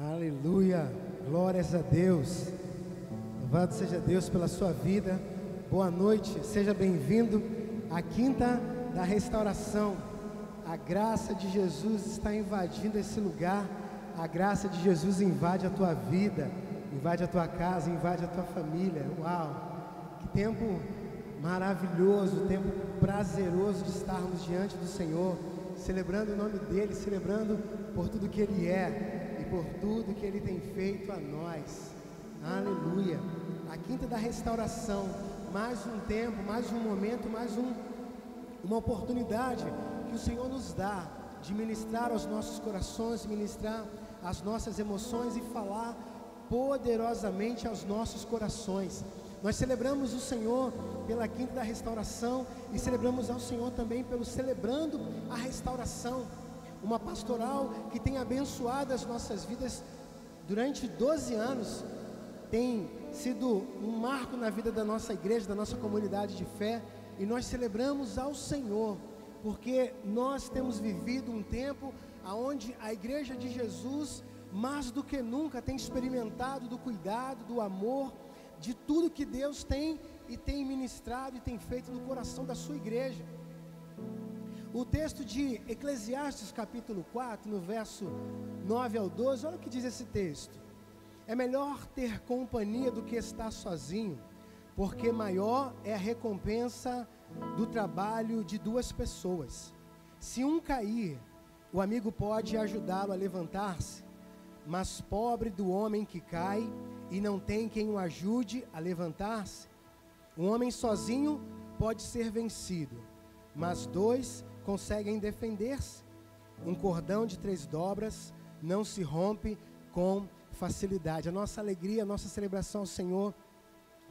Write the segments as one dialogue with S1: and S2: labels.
S1: Aleluia, glórias a Deus. Louvado seja Deus pela sua vida. Boa noite, seja bem-vindo à quinta da restauração. A graça de Jesus está invadindo esse lugar. A graça de Jesus invade a tua vida, invade a tua casa, invade a tua família. Uau! Que tempo maravilhoso, tempo prazeroso de estarmos diante do Senhor, celebrando o nome dele, celebrando por tudo que ele é por tudo que Ele tem feito a nós. Aleluia. A quinta da restauração. Mais um tempo, mais um momento, mais um, uma oportunidade que o Senhor nos dá de ministrar aos nossos corações, ministrar as nossas emoções e falar poderosamente aos nossos corações. Nós celebramos o Senhor pela quinta da restauração e celebramos ao Senhor também pelo celebrando a restauração uma pastoral que tem abençoado as nossas vidas durante 12 anos, tem sido um marco na vida da nossa igreja, da nossa comunidade de fé, e nós celebramos ao Senhor, porque nós temos vivido um tempo onde a igreja de Jesus, mais do que nunca, tem experimentado do cuidado, do amor, de tudo que Deus tem e tem ministrado e tem feito no coração da sua igreja. O texto de Eclesiastes, capítulo 4, no verso 9 ao 12, olha o que diz esse texto. É melhor ter companhia do que estar sozinho, porque maior é a recompensa do trabalho de duas pessoas. Se um cair, o amigo pode ajudá-lo a levantar-se, mas pobre do homem que cai e não tem quem o ajude a levantar-se. Um homem sozinho pode ser vencido, mas dois conseguem defender-se. Um cordão de três dobras não se rompe com facilidade. A nossa alegria, a nossa celebração ao Senhor,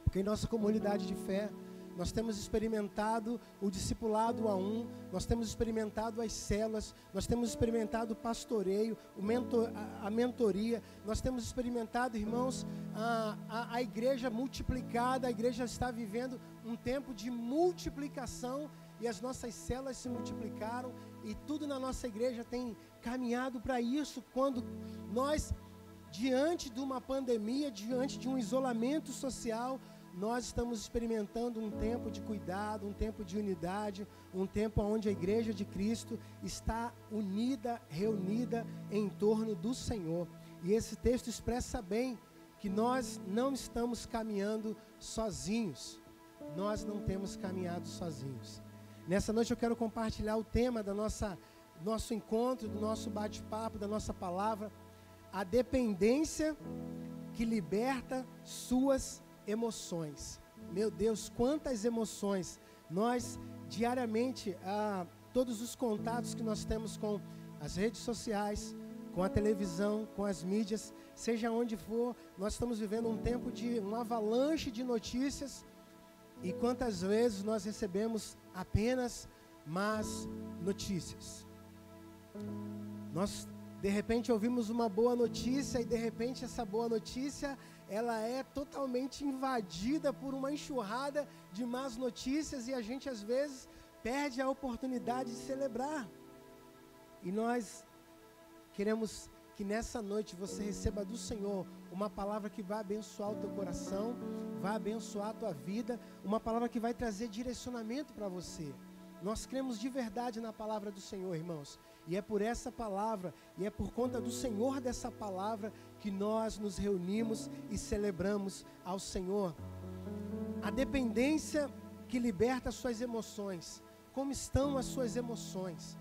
S1: porque em nossa comunidade de fé, nós temos experimentado o discipulado a um, nós temos experimentado as células, nós temos experimentado o pastoreio, o mentor, a, a, mentoria, nós temos experimentado, irmãos, a, a, a igreja multiplicada, a igreja está vivendo um tempo de multiplicação e as nossas células se multiplicaram e tudo na nossa igreja tem caminhado para isso quando nós diante de uma pandemia, diante de um isolamento social, nós estamos experimentando um tempo de cuidado, um tempo de unidade, um tempo onde a igreja de Cristo está unida, reunida em torno do Senhor. E esse texto expressa bem que nós não estamos caminhando sozinhos. Nós não temos caminhado sozinhos. Nessa noite eu quero compartilhar o tema da nossa nosso encontro, do nosso bate-papo, da nossa palavra, a dependência que liberta suas emoções. Meu Deus, quantas emoções! Nós diariamente, ah, todos os contatos que nós temos com as redes sociais, com a televisão, com as mídias, seja onde for, nós estamos vivendo um tempo de uma avalanche de notícias. E quantas vezes nós recebemos apenas más notícias. Nós de repente ouvimos uma boa notícia e de repente essa boa notícia ela é totalmente invadida por uma enxurrada de más notícias e a gente às vezes perde a oportunidade de celebrar. E nós queremos que nessa noite você receba do Senhor uma palavra que vai abençoar o teu coração, vai abençoar a tua vida, uma palavra que vai trazer direcionamento para você. Nós cremos de verdade na palavra do Senhor, irmãos. E é por essa palavra, e é por conta do Senhor dessa palavra, que nós nos reunimos e celebramos ao Senhor. A dependência que liberta as suas emoções. Como estão as suas emoções?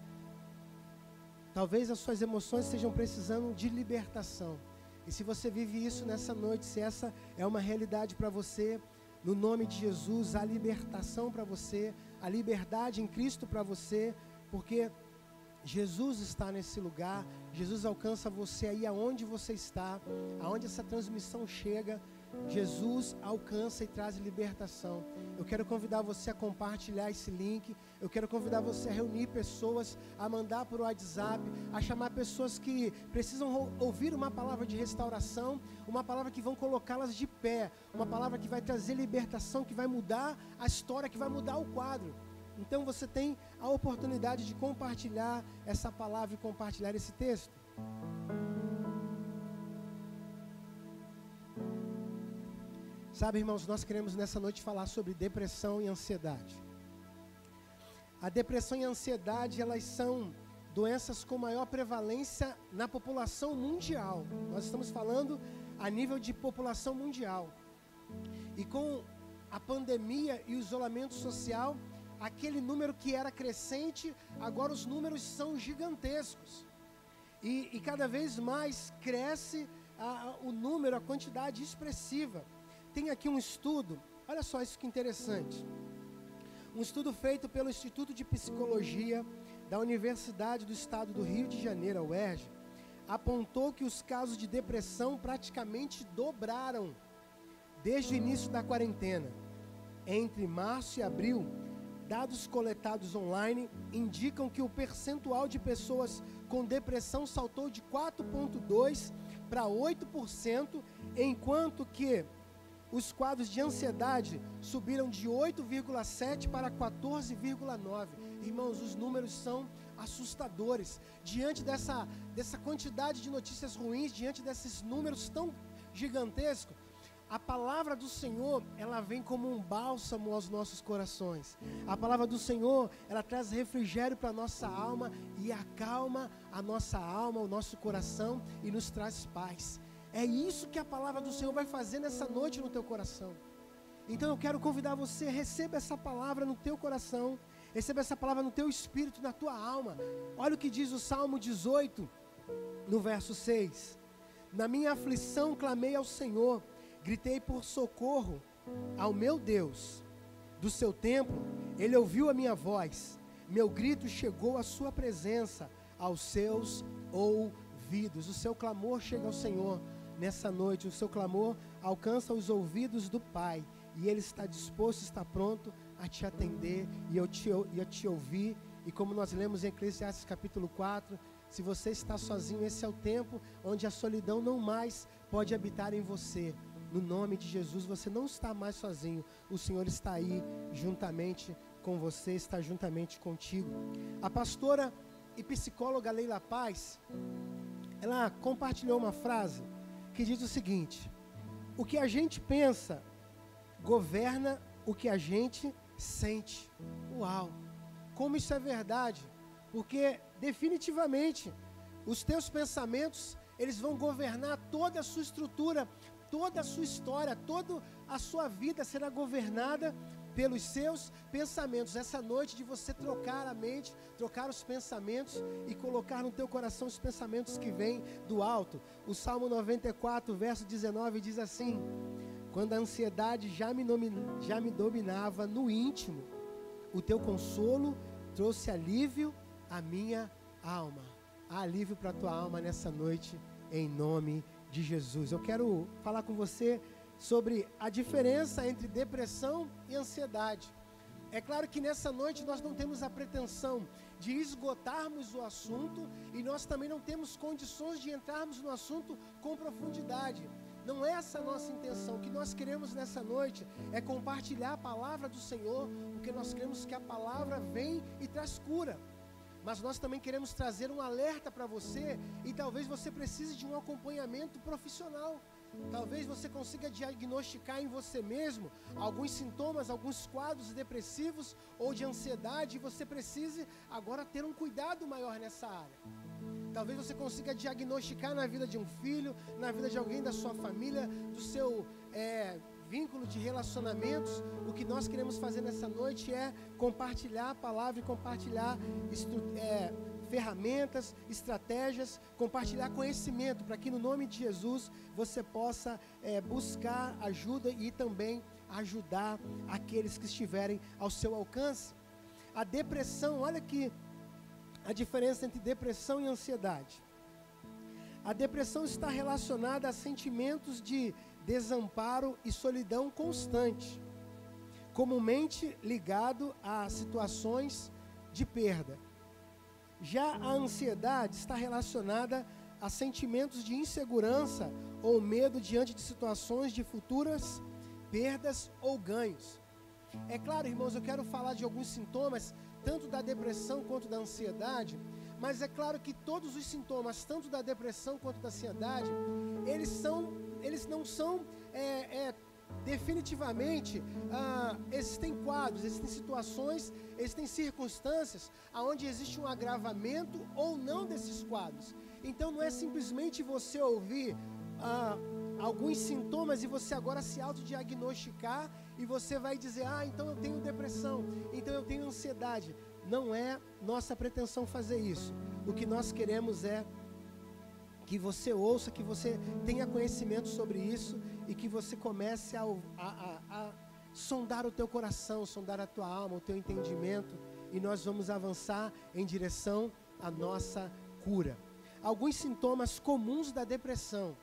S1: Talvez as suas emoções estejam precisando de libertação. E se você vive isso nessa noite, se essa é uma realidade para você, no nome de Jesus, a libertação para você, a liberdade em Cristo para você, porque Jesus está nesse lugar, Jesus alcança você aí aonde você está, aonde essa transmissão chega. Jesus alcança e traz libertação. Eu quero convidar você a compartilhar esse link. Eu quero convidar você a reunir pessoas, a mandar por WhatsApp, a chamar pessoas que precisam ouvir uma palavra de restauração, uma palavra que vão colocá-las de pé, uma palavra que vai trazer libertação, que vai mudar a história, que vai mudar o quadro. Então você tem a oportunidade de compartilhar essa palavra e compartilhar esse texto. Sabe, irmãos, nós queremos nessa noite falar sobre depressão e ansiedade. A depressão e a ansiedade, elas são doenças com maior prevalência na população mundial. Nós estamos falando a nível de população mundial. E com a pandemia e o isolamento social, aquele número que era crescente, agora os números são gigantescos. E, e cada vez mais cresce a, o número, a quantidade expressiva. Tem aqui um estudo, olha só isso que interessante. Um estudo feito pelo Instituto de Psicologia da Universidade do Estado do Rio de Janeiro, a UERJ, apontou que os casos de depressão praticamente dobraram desde o início da quarentena. Entre março e abril, dados coletados online indicam que o percentual de pessoas com depressão saltou de 4,2% para 8%, enquanto que os quadros de ansiedade subiram de 8,7 para 14,9. Irmãos, os números são assustadores. Diante dessa, dessa quantidade de notícias ruins, diante desses números tão gigantescos, a palavra do Senhor, ela vem como um bálsamo aos nossos corações. A palavra do Senhor, ela traz refrigério para a nossa alma e acalma a nossa alma, o nosso coração e nos traz paz. É isso que a palavra do Senhor vai fazer nessa noite no teu coração. Então eu quero convidar você, receba essa palavra no teu coração, receba essa palavra no teu espírito, na tua alma. Olha o que diz o Salmo 18, no verso 6. Na minha aflição clamei ao Senhor Gritei por socorro ao meu Deus. Do seu templo, ele ouviu a minha voz. Meu grito chegou à sua presença, aos seus ouvidos. O seu clamor chega ao Senhor nessa noite. O seu clamor alcança os ouvidos do Pai. E Ele está disposto, está pronto a te atender e eu te, e a te ouvir. E como nós lemos em Eclesiastes capítulo 4, se você está sozinho, esse é o tempo onde a solidão não mais pode habitar em você. No nome de Jesus, você não está mais sozinho. O Senhor está aí juntamente com você, está juntamente contigo. A pastora e psicóloga Leila Paz, ela compartilhou uma frase que diz o seguinte: O que a gente pensa governa o que a gente sente. Uau! Como isso é verdade? Porque definitivamente os teus pensamentos eles vão governar toda a sua estrutura, toda a sua história, toda a sua vida será governada pelos seus pensamentos. Essa noite de você trocar a mente, trocar os pensamentos e colocar no teu coração os pensamentos que vêm do alto. O Salmo 94, verso 19 diz assim: Quando a ansiedade já me, já me dominava no íntimo, o teu consolo trouxe alívio à minha alma. Há alívio para a tua alma nessa noite, em nome de Jesus. Eu quero falar com você sobre a diferença entre depressão e ansiedade. É claro que nessa noite nós não temos a pretensão de esgotarmos o assunto e nós também não temos condições de entrarmos no assunto com profundidade. Não é essa a nossa intenção. O que nós queremos nessa noite é compartilhar a palavra do Senhor, porque nós queremos que a palavra vem e traz cura mas nós também queremos trazer um alerta para você e talvez você precise de um acompanhamento profissional. Talvez você consiga diagnosticar em você mesmo alguns sintomas, alguns quadros depressivos ou de ansiedade e você precise agora ter um cuidado maior nessa área. Talvez você consiga diagnosticar na vida de um filho, na vida de alguém da sua família, do seu é, vínculo de relacionamentos, o que nós queremos fazer nessa noite é compartilhar a palavra e compartilhar é, ferramentas, estratégias, compartilhar conhecimento, para que no nome de Jesus você possa é, buscar ajuda e também ajudar aqueles que estiverem ao seu alcance. A depressão, olha aqui a diferença entre depressão e ansiedade. A depressão está relacionada a sentimentos de desamparo e solidão constante, comumente ligado a situações de perda. Já a ansiedade está relacionada a sentimentos de insegurança ou medo diante de situações de futuras perdas ou ganhos. É claro, irmãos, eu quero falar de alguns sintomas, tanto da depressão quanto da ansiedade, mas é claro que todos os sintomas, tanto da depressão quanto da ansiedade, eles, são, eles não são é, é, definitivamente ah, existem quadros, existem situações, existem circunstâncias onde existe um agravamento ou não desses quadros. Então não é simplesmente você ouvir ah, alguns sintomas e você agora se autodiagnosticar e você vai dizer: Ah, então eu tenho depressão, então eu tenho ansiedade. Não é nossa pretensão fazer isso. O que nós queremos é que você ouça, que você tenha conhecimento sobre isso e que você comece a, a, a, a sondar o teu coração, sondar a tua alma, o teu entendimento e nós vamos avançar em direção à nossa cura. Alguns sintomas comuns da depressão.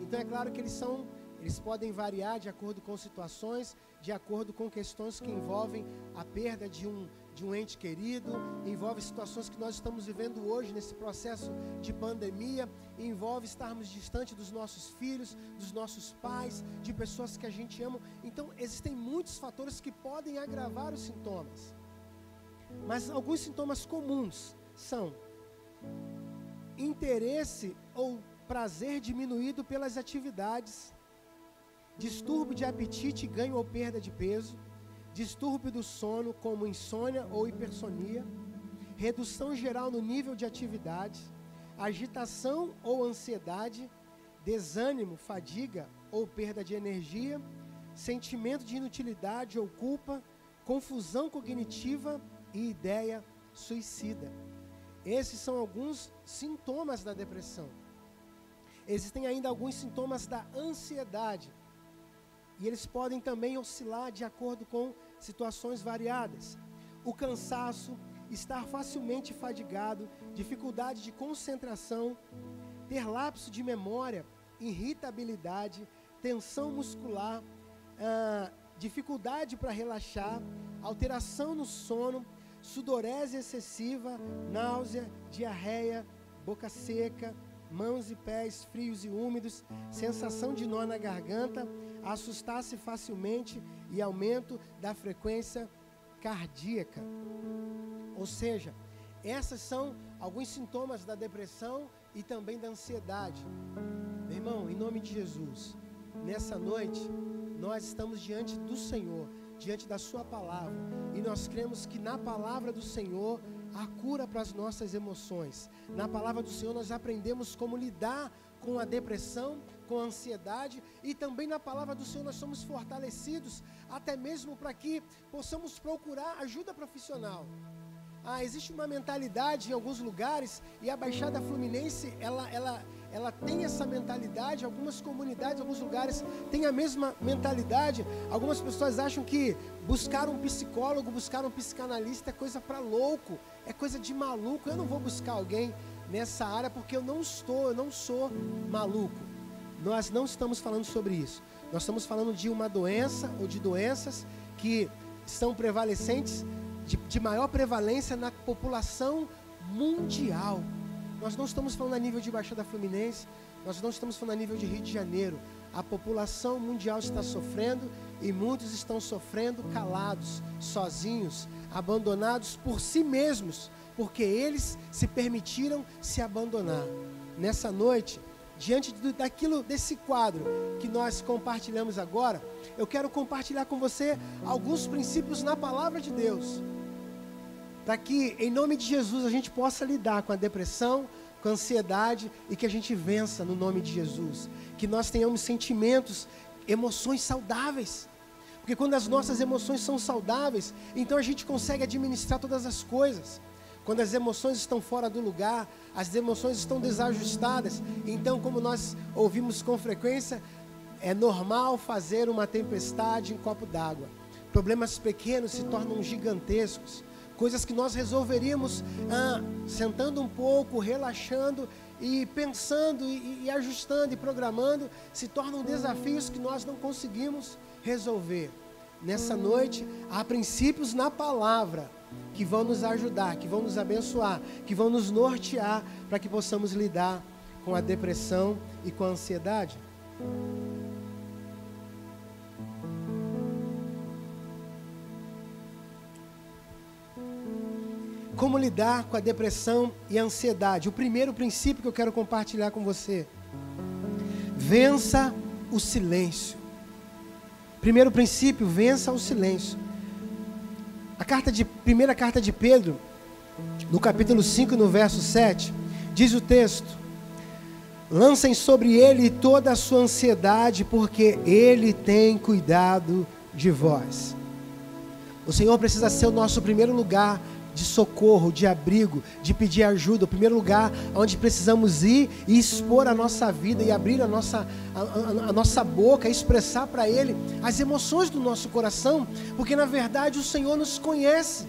S1: Então é claro que eles são eles podem variar de acordo com situações, de acordo com questões que envolvem a perda de um, de um ente querido, envolve situações que nós estamos vivendo hoje nesse processo de pandemia, envolve estarmos distante dos nossos filhos, dos nossos pais, de pessoas que a gente ama. Então, existem muitos fatores que podem agravar os sintomas. Mas alguns sintomas comuns são interesse ou prazer diminuído pelas atividades distúrbio de apetite, ganho ou perda de peso, distúrbio do sono, como insônia ou hipersonia, redução geral no nível de atividade, agitação ou ansiedade, desânimo, fadiga ou perda de energia, sentimento de inutilidade ou culpa, confusão cognitiva e ideia suicida. Esses são alguns sintomas da depressão. Existem ainda alguns sintomas da ansiedade, e eles podem também oscilar de acordo com situações variadas. O cansaço, estar facilmente fadigado, dificuldade de concentração, ter lapso de memória, irritabilidade, tensão muscular, ah, dificuldade para relaxar, alteração no sono, sudorese excessiva, náusea, diarreia, boca seca, mãos e pés frios e úmidos, sensação de nó na garganta, assustar-se facilmente e aumento da frequência cardíaca. Ou seja, essas são alguns sintomas da depressão e também da ansiedade. Meu irmão, em nome de Jesus, nessa noite, nós estamos diante do Senhor, diante da Sua palavra, e nós cremos que na palavra do Senhor há cura para as nossas emoções. Na palavra do Senhor, nós aprendemos como lidar com a depressão, com ansiedade, e também na palavra do Senhor nós somos fortalecidos, até mesmo para que possamos procurar ajuda profissional. Ah, existe uma mentalidade em alguns lugares, e a Baixada Fluminense, ela, ela, ela tem essa mentalidade, algumas comunidades, alguns lugares têm a mesma mentalidade. Algumas pessoas acham que buscar um psicólogo, buscar um psicanalista é coisa para louco, é coisa de maluco. Eu não vou buscar alguém nessa área porque eu não estou, eu não sou maluco. Nós não estamos falando sobre isso. Nós estamos falando de uma doença ou de doenças que são prevalecentes, de, de maior prevalência na população mundial. Nós não estamos falando a nível de Baixada Fluminense, nós não estamos falando a nível de Rio de Janeiro. A população mundial está sofrendo e muitos estão sofrendo calados, sozinhos, abandonados por si mesmos, porque eles se permitiram se abandonar. Nessa noite, diante daquilo desse quadro que nós compartilhamos agora, eu quero compartilhar com você alguns princípios na palavra de Deus. Para que, em nome de Jesus, a gente possa lidar com a depressão, com a ansiedade e que a gente vença no nome de Jesus. Que nós tenhamos sentimentos, emoções saudáveis. Porque quando as nossas emoções são saudáveis, então a gente consegue administrar todas as coisas. Quando as emoções estão fora do lugar, as emoções estão desajustadas, então, como nós ouvimos com frequência, é normal fazer uma tempestade em copo d'água. Problemas pequenos se tornam gigantescos. Coisas que nós resolveríamos ah, sentando um pouco, relaxando e pensando e, e ajustando e programando, se tornam desafios que nós não conseguimos resolver. Nessa noite, há princípios na palavra que vão nos ajudar, que vão nos abençoar, que vão nos nortear para que possamos lidar com a depressão e com a ansiedade. Como lidar com a depressão e a ansiedade? O primeiro princípio que eu quero compartilhar com você: vença o silêncio. Primeiro princípio, vença o silêncio. A carta de, primeira carta de Pedro, no capítulo 5, no verso 7, diz o texto: Lancem sobre ele toda a sua ansiedade, porque ele tem cuidado de vós. O Senhor precisa ser o nosso primeiro lugar de socorro, de abrigo, de pedir ajuda, o primeiro lugar onde precisamos ir e expor a nossa vida e abrir a nossa, a, a, a nossa boca, expressar para Ele as emoções do nosso coração, porque na verdade o Senhor nos conhece,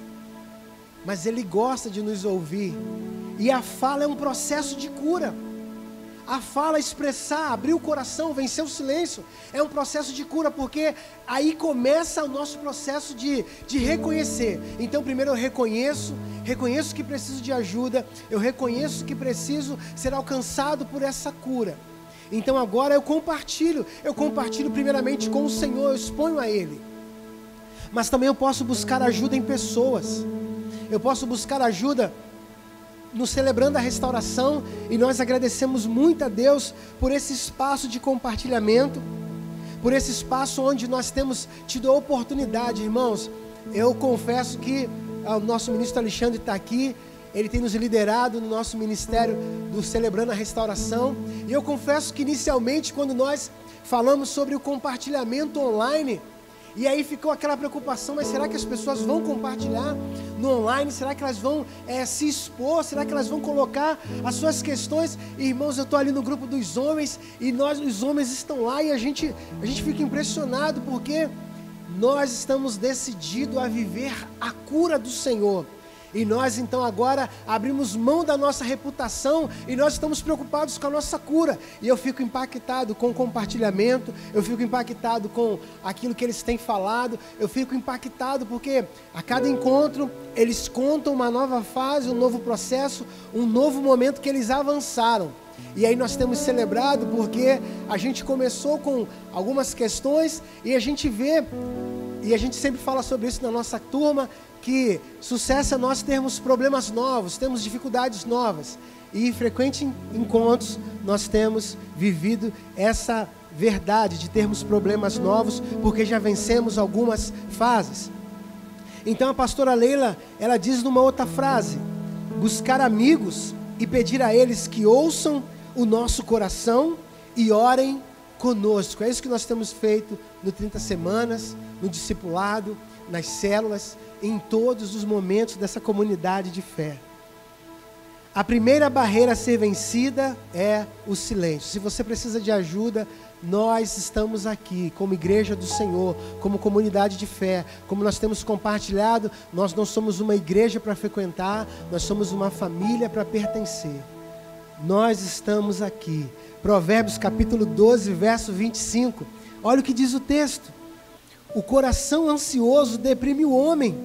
S1: mas Ele gosta de nos ouvir, e a fala é um processo de cura a fala, expressar, abrir o coração, vencer o silêncio, é um processo de cura, porque aí começa o nosso processo de, de reconhecer. Então, primeiro eu reconheço, reconheço que preciso de ajuda, eu reconheço que preciso ser alcançado por essa cura. Então agora eu compartilho, eu compartilho primeiramente com o Senhor, eu exponho a Ele. Mas também eu posso buscar ajuda em pessoas. Eu posso buscar ajuda nos celebrando a restauração e nós agradecemos muito a Deus por esse espaço de compartilhamento, por esse espaço onde nós temos tido a oportunidade, irmãos. Eu confesso que ah, o nosso ministro Alexandre está aqui, ele tem nos liderado no nosso ministério do Celebrando a Restauração, e eu confesso que inicialmente, quando nós falamos sobre o compartilhamento online, e aí ficou aquela preocupação, mas será que as pessoas vão compartilhar no online? Será que elas vão é, se expor? Será que elas vão colocar as suas questões? Irmãos, eu estou ali no grupo dos homens e nós, os homens, estão lá e a gente, a gente fica impressionado porque nós estamos decididos a viver a cura do Senhor. E nós então agora abrimos mão da nossa reputação e nós estamos preocupados com a nossa cura. E eu fico impactado com o compartilhamento, eu fico impactado com aquilo que eles têm falado, eu fico impactado porque a cada encontro eles contam uma nova fase, um novo processo, um novo momento que eles avançaram. E aí nós temos celebrado porque a gente começou com algumas questões e a gente vê, e a gente sempre fala sobre isso na nossa turma, que sucesso é nós termos problemas novos, temos dificuldades novas. E em frequentes encontros nós temos vivido essa verdade de termos problemas novos, porque já vencemos algumas fases. Então a pastora Leila, ela diz numa outra frase: buscar amigos e pedir a eles que ouçam o nosso coração e orem conosco. É isso que nós temos feito no 30 semanas, no discipulado, nas células em todos os momentos dessa comunidade de fé. A primeira barreira a ser vencida é o silêncio. Se você precisa de ajuda, nós estamos aqui, como igreja do Senhor, como comunidade de fé, como nós temos compartilhado, nós não somos uma igreja para frequentar, nós somos uma família para pertencer. Nós estamos aqui. Provérbios capítulo 12, verso 25. Olha o que diz o texto. O coração ansioso deprime o homem,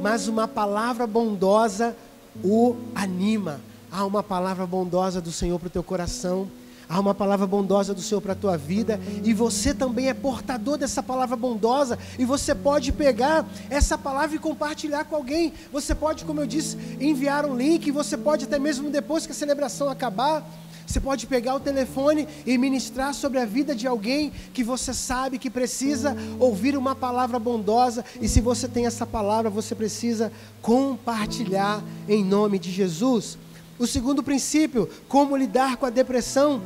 S1: mas uma palavra bondosa o anima. Há uma palavra bondosa do Senhor para o teu coração. Há uma palavra bondosa do Senhor para a tua vida, e você também é portador dessa palavra bondosa, e você pode pegar essa palavra e compartilhar com alguém. Você pode, como eu disse, enviar um link, você pode até mesmo depois que a celebração acabar, você pode pegar o telefone e ministrar sobre a vida de alguém que você sabe que precisa ouvir uma palavra bondosa. E se você tem essa palavra, você precisa compartilhar em nome de Jesus. O segundo princípio, como lidar com a depressão?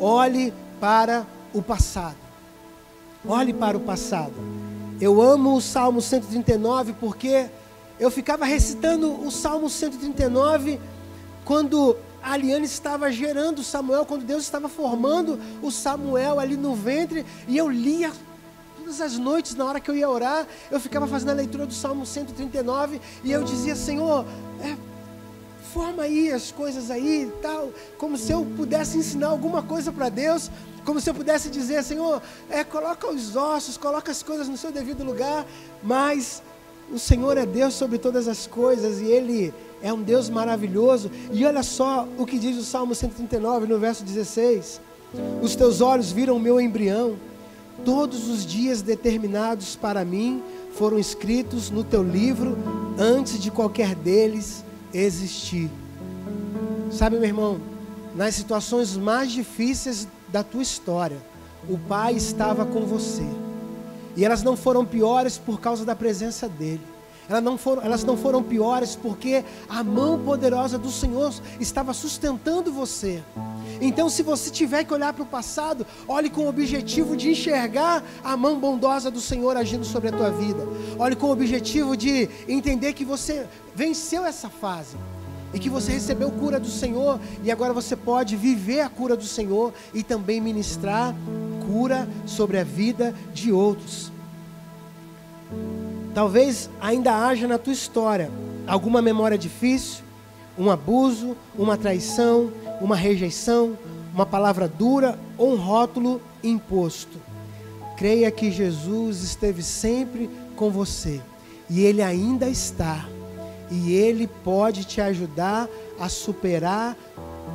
S1: Olhe para o passado. Olhe para o passado. Eu amo o Salmo 139 porque eu ficava recitando o Salmo 139 quando a Aliane estava gerando Samuel, quando Deus estava formando o Samuel ali no ventre, e eu lia todas as noites, na hora que eu ia orar, eu ficava fazendo a leitura do Salmo 139, e eu dizia, Senhor, é, forma aí as coisas aí tal, como se eu pudesse ensinar alguma coisa para Deus, como se eu pudesse dizer, Senhor, é, coloca os ossos, coloca as coisas no seu devido lugar, mas o Senhor é Deus sobre todas as coisas e Ele é um Deus maravilhoso. E olha só o que diz o Salmo 139, no verso 16: Os teus olhos viram o meu embrião, todos os dias determinados para mim foram escritos no teu livro antes de qualquer deles existir. Sabe, meu irmão, nas situações mais difíceis da tua história, o Pai estava com você. E elas não foram piores por causa da presença dele. Elas não, foram, elas não foram piores porque a mão poderosa do Senhor estava sustentando você. Então, se você tiver que olhar para o passado, olhe com o objetivo de enxergar a mão bondosa do Senhor agindo sobre a tua vida. Olhe com o objetivo de entender que você venceu essa fase e que você recebeu cura do Senhor e agora você pode viver a cura do Senhor e também ministrar cura sobre a vida de outros. Talvez ainda haja na tua história alguma memória difícil, um abuso, uma traição, uma rejeição, uma palavra dura ou um rótulo imposto. Creia que Jesus esteve sempre com você e Ele ainda está, e Ele pode te ajudar a superar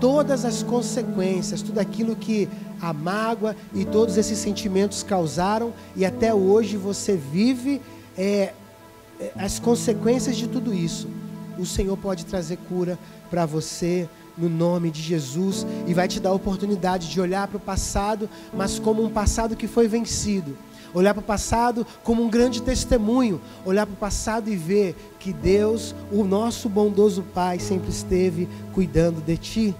S1: todas as consequências, tudo aquilo que a mágoa e todos esses sentimentos causaram, e até hoje você vive é, é, as consequências de tudo isso. O Senhor pode trazer cura para você no nome de Jesus e vai te dar a oportunidade de olhar para o passado, mas como um passado que foi vencido. Olhar para o passado como um grande testemunho, olhar para o passado e ver que Deus, o nosso bondoso Pai, sempre esteve cuidando de ti.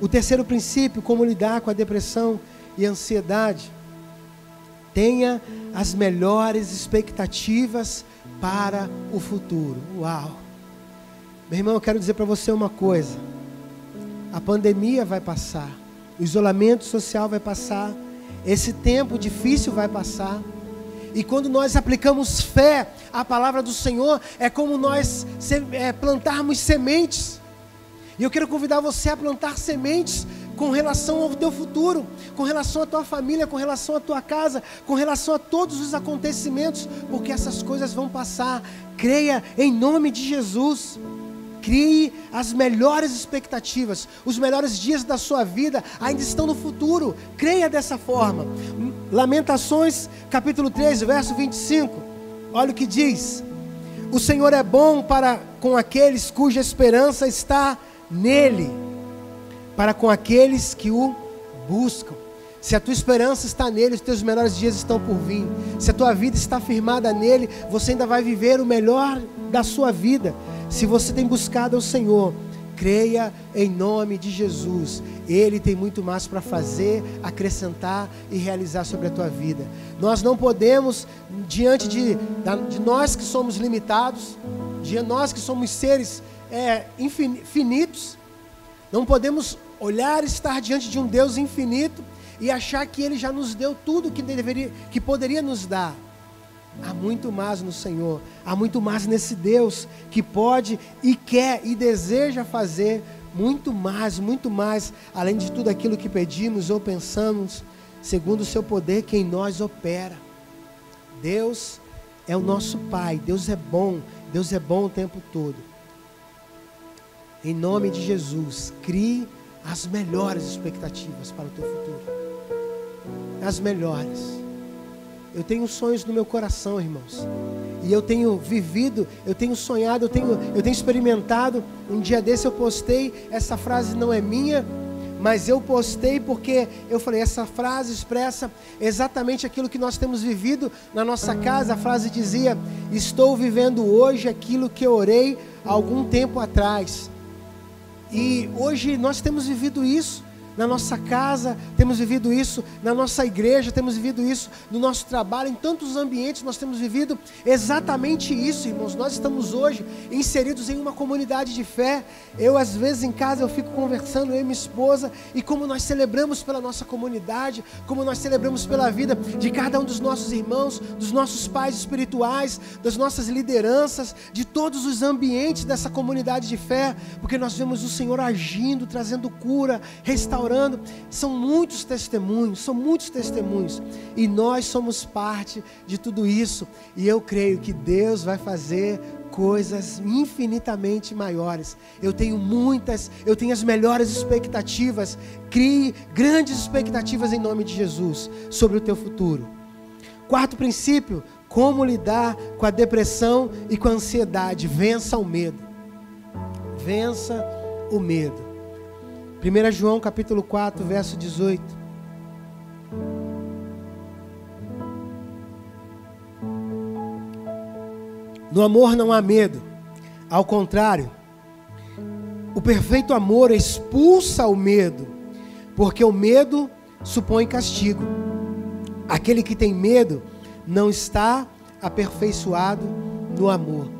S1: O terceiro princípio, como lidar com a depressão e ansiedade. Tenha as melhores expectativas para o futuro. Uau! Meu irmão, eu quero dizer para você uma coisa. A pandemia vai passar, o isolamento social vai passar, esse tempo difícil vai passar. E quando nós aplicamos fé à palavra do Senhor, é como nós é, plantarmos sementes. E eu quero convidar você a plantar sementes com relação ao teu futuro, com relação à tua família, com relação à tua casa, com relação a todos os acontecimentos, porque essas coisas vão passar. Creia em nome de Jesus. Crie as melhores expectativas. Os melhores dias da sua vida ainda estão no futuro. Creia dessa forma. Lamentações, capítulo 13, verso 25. Olha o que diz: O Senhor é bom para com aqueles cuja esperança está nele, para com aqueles que o buscam. Se a tua esperança está nele, os teus melhores dias estão por vir. Se a tua vida está firmada nele, você ainda vai viver o melhor da sua vida. Se você tem buscado ao Senhor, creia em nome de Jesus. Ele tem muito mais para fazer, acrescentar e realizar sobre a tua vida. Nós não podemos, diante de, de nós que somos limitados, de nós que somos seres é, infinitos, não podemos olhar estar diante de um Deus infinito e achar que Ele já nos deu tudo que, deveria, que poderia nos dar. Há muito mais no Senhor, há muito mais nesse Deus que pode e quer e deseja fazer muito mais, muito mais, além de tudo aquilo que pedimos ou pensamos, segundo o seu poder que em nós opera. Deus é o nosso Pai, Deus é bom, Deus é bom o tempo todo. Em nome de Jesus, crie as melhores expectativas para o teu futuro. As melhores. Eu tenho sonhos no meu coração, irmãos. E eu tenho vivido, eu tenho sonhado, eu tenho, eu tenho experimentado. Um dia desse eu postei, essa frase não é minha, mas eu postei porque eu falei, essa frase expressa exatamente aquilo que nós temos vivido na nossa casa. A frase dizia: Estou vivendo hoje aquilo que eu orei algum tempo atrás. E hoje nós temos vivido isso na nossa casa, temos vivido isso na nossa igreja, temos vivido isso no nosso trabalho, em tantos ambientes nós temos vivido exatamente isso, irmãos. Nós estamos hoje inseridos em uma comunidade de fé. Eu às vezes em casa eu fico conversando eu e minha esposa e como nós celebramos pela nossa comunidade, como nós celebramos pela vida de cada um dos nossos irmãos, dos nossos pais espirituais, das nossas lideranças, de todos os ambientes dessa comunidade de fé, porque nós vemos o Senhor agindo, trazendo cura, restaurando orando. São muitos testemunhos, são muitos testemunhos. E nós somos parte de tudo isso. E eu creio que Deus vai fazer coisas infinitamente maiores. Eu tenho muitas, eu tenho as melhores expectativas. Crie grandes expectativas em nome de Jesus sobre o teu futuro. Quarto princípio: como lidar com a depressão e com a ansiedade. Vença o medo. Vença o medo. 1 João capítulo 4, verso 18. No amor não há medo. Ao contrário, o perfeito amor expulsa o medo, porque o medo supõe castigo. Aquele que tem medo não está aperfeiçoado no amor.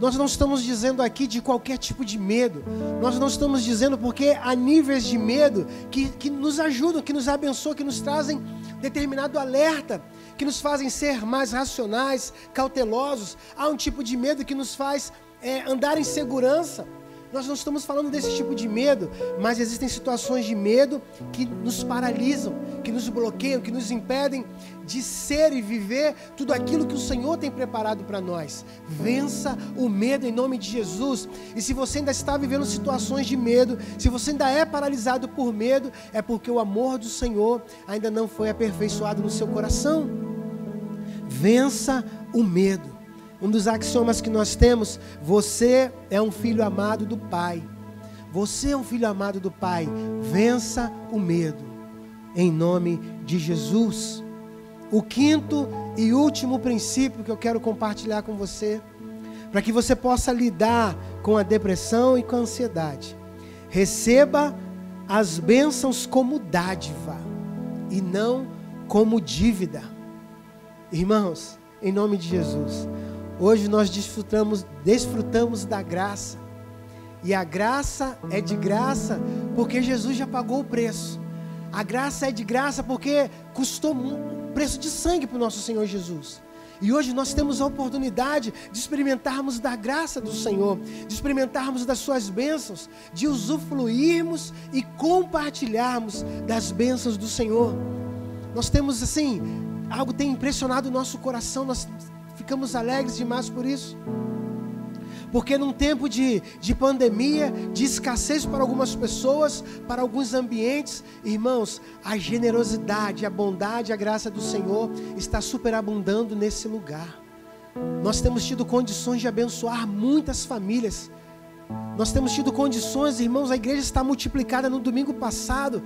S1: Nós não estamos dizendo aqui de qualquer tipo de medo. Nós não estamos dizendo porque há níveis de medo que, que nos ajudam, que nos abençoam, que nos trazem determinado alerta, que nos fazem ser mais racionais, cautelosos. Há um tipo de medo que nos faz é, andar em segurança. Nós não estamos falando desse tipo de medo, mas existem situações de medo que nos paralisam, que nos bloqueiam, que nos impedem de ser e viver tudo aquilo que o Senhor tem preparado para nós. Vença o medo em nome de Jesus. E se você ainda está vivendo situações de medo, se você ainda é paralisado por medo, é porque o amor do Senhor ainda não foi aperfeiçoado no seu coração. Vença o medo. Um dos axiomas que nós temos: você é um filho amado do Pai. Você é um filho amado do Pai. Vença o medo, em nome de Jesus. O quinto e último princípio que eu quero compartilhar com você, para que você possa lidar com a depressão e com a ansiedade. Receba as bênçãos como dádiva e não como dívida. Irmãos, em nome de Jesus, Hoje nós desfrutamos, desfrutamos da graça. E a graça é de graça porque Jesus já pagou o preço. A graça é de graça porque custou um preço de sangue para o nosso Senhor Jesus. E hoje nós temos a oportunidade de experimentarmos da graça do Senhor, de experimentarmos das suas bênçãos, de usufruirmos e compartilharmos das bênçãos do Senhor. Nós temos assim, algo tem impressionado o nosso coração, nós ficamos alegres demais por isso. Porque num tempo de, de pandemia, de escassez para algumas pessoas, para alguns ambientes, irmãos, a generosidade, a bondade, a graça do Senhor está superabundando nesse lugar. Nós temos tido condições de abençoar muitas famílias. Nós temos tido condições, irmãos, a igreja está multiplicada no domingo passado.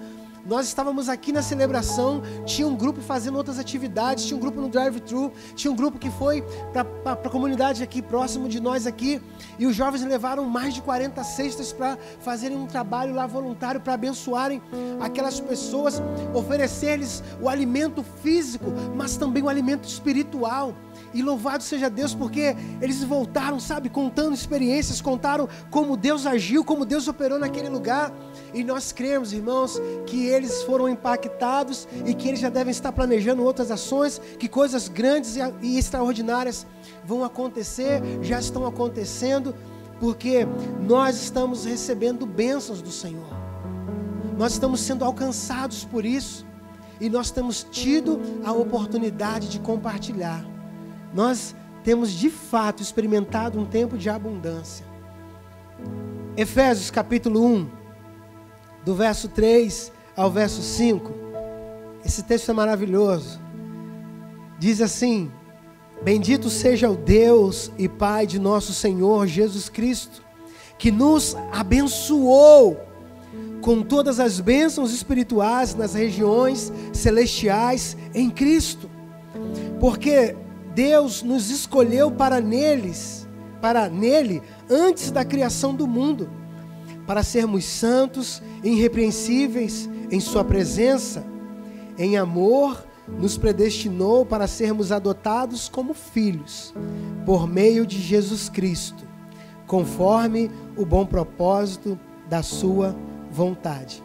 S1: Nós estávamos aqui na celebração, tinha um grupo fazendo outras atividades, tinha um grupo no drive-thru, tinha um grupo que foi para a comunidade aqui próximo de nós aqui, e os jovens levaram mais de 40 cestas para fazerem um trabalho lá voluntário para abençoarem aquelas pessoas, oferecer-lhes o alimento físico, mas também o alimento espiritual. E louvado seja Deus, porque eles voltaram, sabe, contando experiências, contaram como Deus agiu, como Deus operou naquele lugar. E nós cremos, irmãos, que eles foram impactados e que eles já devem estar planejando outras ações, que coisas grandes e extraordinárias vão acontecer, já estão acontecendo, porque nós estamos recebendo bênçãos do Senhor. Nós estamos sendo alcançados por isso e nós temos tido a oportunidade de compartilhar nós temos de fato experimentado um tempo de abundância. Efésios capítulo 1, do verso 3 ao verso 5. Esse texto é maravilhoso. Diz assim: Bendito seja o Deus e Pai de nosso Senhor Jesus Cristo, que nos abençoou com todas as bênçãos espirituais nas regiões celestiais em Cristo. Porque Deus nos escolheu para neles, para nele, antes da criação do mundo, para sermos santos, irrepreensíveis em Sua presença. Em amor, nos predestinou para sermos adotados como filhos, por meio de Jesus Cristo, conforme o bom propósito da Sua vontade.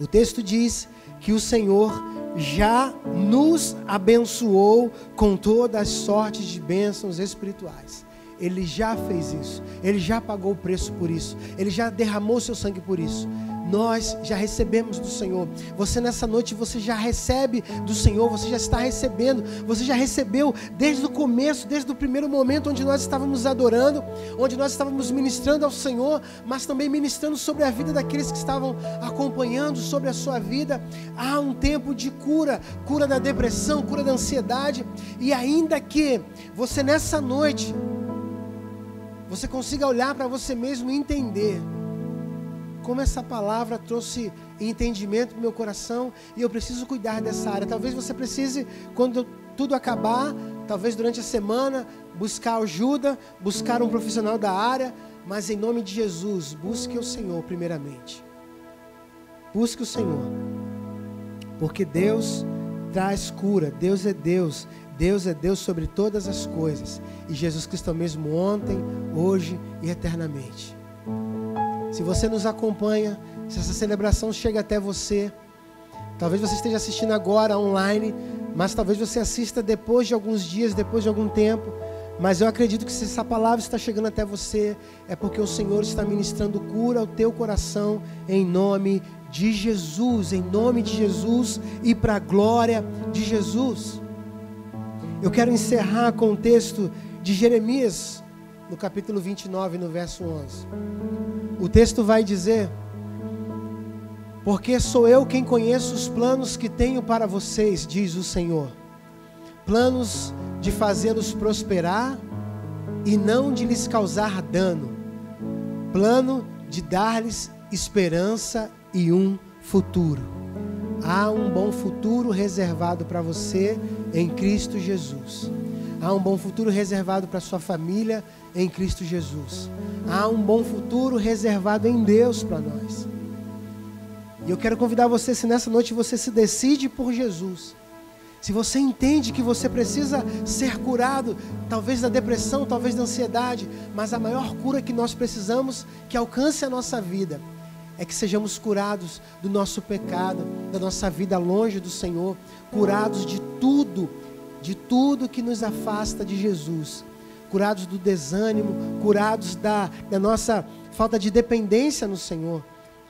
S1: O texto diz que o Senhor já nos abençoou com todas as sortes de bênçãos espirituais. Ele já fez isso, ele já pagou o preço por isso, ele já derramou seu sangue por isso. Nós já recebemos do Senhor. Você nessa noite você já recebe do Senhor, você já está recebendo, você já recebeu desde o começo, desde o primeiro momento onde nós estávamos adorando, onde nós estávamos ministrando ao Senhor, mas também ministrando sobre a vida daqueles que estavam acompanhando sobre a sua vida. Há um tempo de cura, cura da depressão, cura da ansiedade, e ainda que você nessa noite você consiga olhar para você mesmo e entender como essa palavra trouxe entendimento para o meu coração e eu preciso cuidar dessa área. Talvez você precise, quando tudo acabar, talvez durante a semana, buscar ajuda, buscar um profissional da área, mas em nome de Jesus, busque o Senhor primeiramente. Busque o Senhor. Porque Deus traz cura, Deus é Deus, Deus é Deus sobre todas as coisas. E Jesus Cristo é o mesmo ontem, hoje e eternamente. Se você nos acompanha, se essa celebração chega até você, talvez você esteja assistindo agora online, mas talvez você assista depois de alguns dias, depois de algum tempo. Mas eu acredito que se essa palavra está chegando até você, é porque o Senhor está ministrando cura ao teu coração, em nome de Jesus, em nome de Jesus e para a glória de Jesus. Eu quero encerrar com o texto de Jeremias, no capítulo 29, no verso 11. O texto vai dizer: Porque sou eu quem conheço os planos que tenho para vocês, diz o Senhor. Planos de fazê-los prosperar e não de lhes causar dano. Plano de dar-lhes esperança e um futuro. Há um bom futuro reservado para você em Cristo Jesus. Há um bom futuro reservado para sua família em Cristo Jesus. Há um bom futuro reservado em Deus para nós. E eu quero convidar você, se nessa noite você se decide por Jesus, se você entende que você precisa ser curado, talvez da depressão, talvez da ansiedade, mas a maior cura que nós precisamos que alcance a nossa vida é que sejamos curados do nosso pecado, da nossa vida longe do Senhor, curados de tudo, de tudo que nos afasta de Jesus, curados do desânimo, curados da, da nossa falta de dependência no Senhor,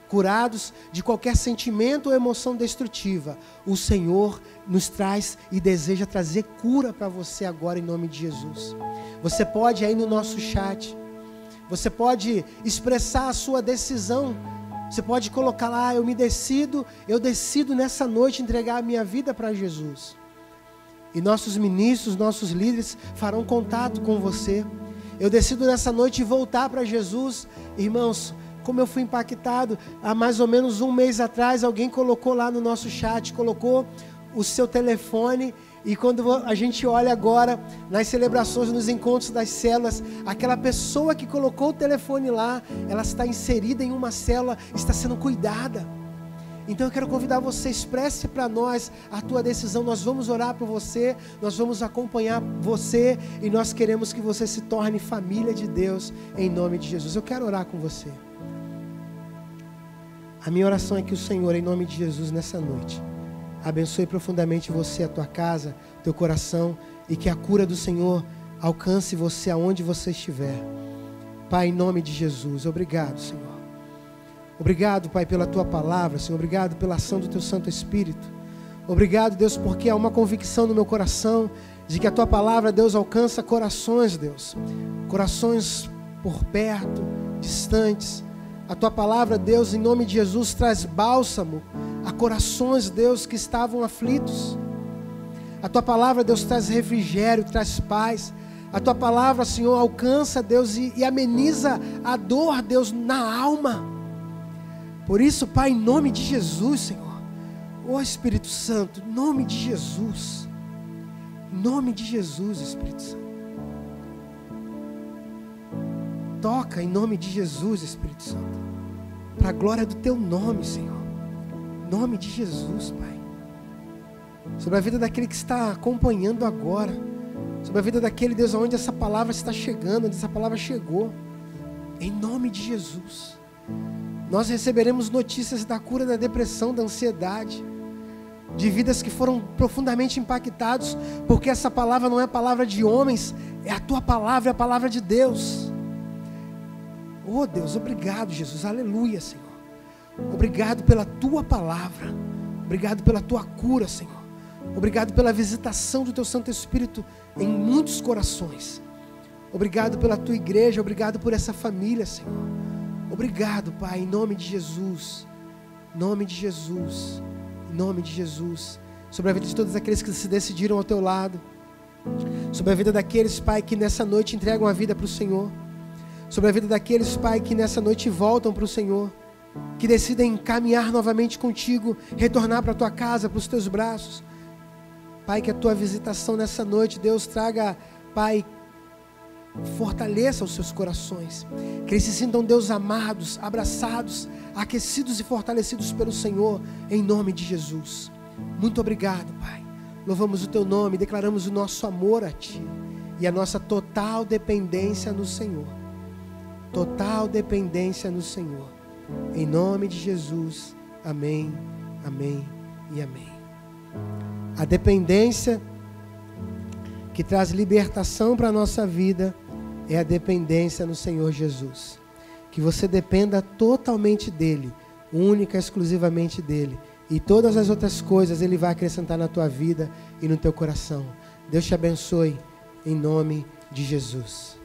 S1: curados de qualquer sentimento ou emoção destrutiva. O Senhor nos traz e deseja trazer cura para você agora em nome de Jesus. Você pode aí no nosso chat, você pode expressar a sua decisão você pode colocar lá, eu me decido, eu decido nessa noite entregar a minha vida para Jesus. E nossos ministros, nossos líderes farão contato com você. Eu decido nessa noite voltar para Jesus. Irmãos, como eu fui impactado, há mais ou menos um mês atrás, alguém colocou lá no nosso chat, colocou o seu telefone e quando a gente olha agora nas celebrações, nos encontros das células, aquela pessoa que colocou o telefone lá, ela está inserida em uma célula, está sendo cuidada. Então eu quero convidar você, expresse para nós a tua decisão. Nós vamos orar por você, nós vamos acompanhar você e nós queremos que você se torne família de Deus em nome de Jesus. Eu quero orar com você. A minha oração é que o Senhor, em nome de Jesus, nessa noite, abençoe profundamente você, a tua casa, teu coração e que a cura do Senhor alcance você aonde você estiver. Pai, em nome de Jesus, obrigado, Senhor. Obrigado, Pai, pela tua palavra, Senhor. Obrigado pela ação do teu Santo Espírito. Obrigado, Deus, porque há uma convicção no meu coração de que a tua palavra, Deus, alcança corações, Deus. Corações por perto, distantes. A tua palavra, Deus, em nome de Jesus, traz bálsamo a corações, Deus, que estavam aflitos. A tua palavra, Deus, traz refrigério, traz paz. A tua palavra, Senhor, alcança, Deus, e, e ameniza a dor, Deus, na alma. Por isso, Pai, em nome de Jesus, Senhor. Ó oh, Espírito Santo, em nome de Jesus. Em nome de Jesus, Espírito Santo. Toca em nome de Jesus, Espírito Santo. Para a glória do teu nome, Senhor nome de Jesus, Pai. Sobre a vida daquele que está acompanhando agora. Sobre a vida daquele, Deus, onde essa palavra está chegando, onde essa palavra chegou. Em nome de Jesus. Nós receberemos notícias da cura da depressão, da ansiedade, de vidas que foram profundamente impactados, porque essa palavra não é palavra de homens, é a tua palavra, é a palavra de Deus. Oh Deus, obrigado, Jesus, aleluia, Senhor. Obrigado pela tua palavra. Obrigado pela tua cura, Senhor. Obrigado pela visitação do teu Santo Espírito em muitos corações. Obrigado pela tua igreja, obrigado por essa família, Senhor. Obrigado, Pai, em nome de Jesus. Em nome de Jesus. Em nome de Jesus. Sobre a vida de todos aqueles que se decidiram ao teu lado. Sobre a vida daqueles, Pai, que nessa noite entregam a vida para o Senhor. Sobre a vida daqueles, Pai, que nessa noite voltam para o Senhor que decidem caminhar novamente contigo, retornar para a tua casa, para os teus braços. Pai, que a tua visitação nessa noite, Deus, traga, Pai, fortaleça os seus corações. Que eles se sintam, Deus, amados, abraçados, aquecidos e fortalecidos pelo Senhor, em nome de Jesus. Muito obrigado, Pai. Louvamos o teu nome, declaramos o nosso amor a Ti e a nossa total dependência no Senhor. Total dependência no Senhor. Em nome de Jesus. Amém, amém e amém. A dependência que traz libertação para a nossa vida é a dependência no Senhor Jesus. Que você dependa totalmente dEle, única e exclusivamente dEle. E todas as outras coisas Ele vai acrescentar na tua vida e no teu coração. Deus te abençoe, em nome de Jesus.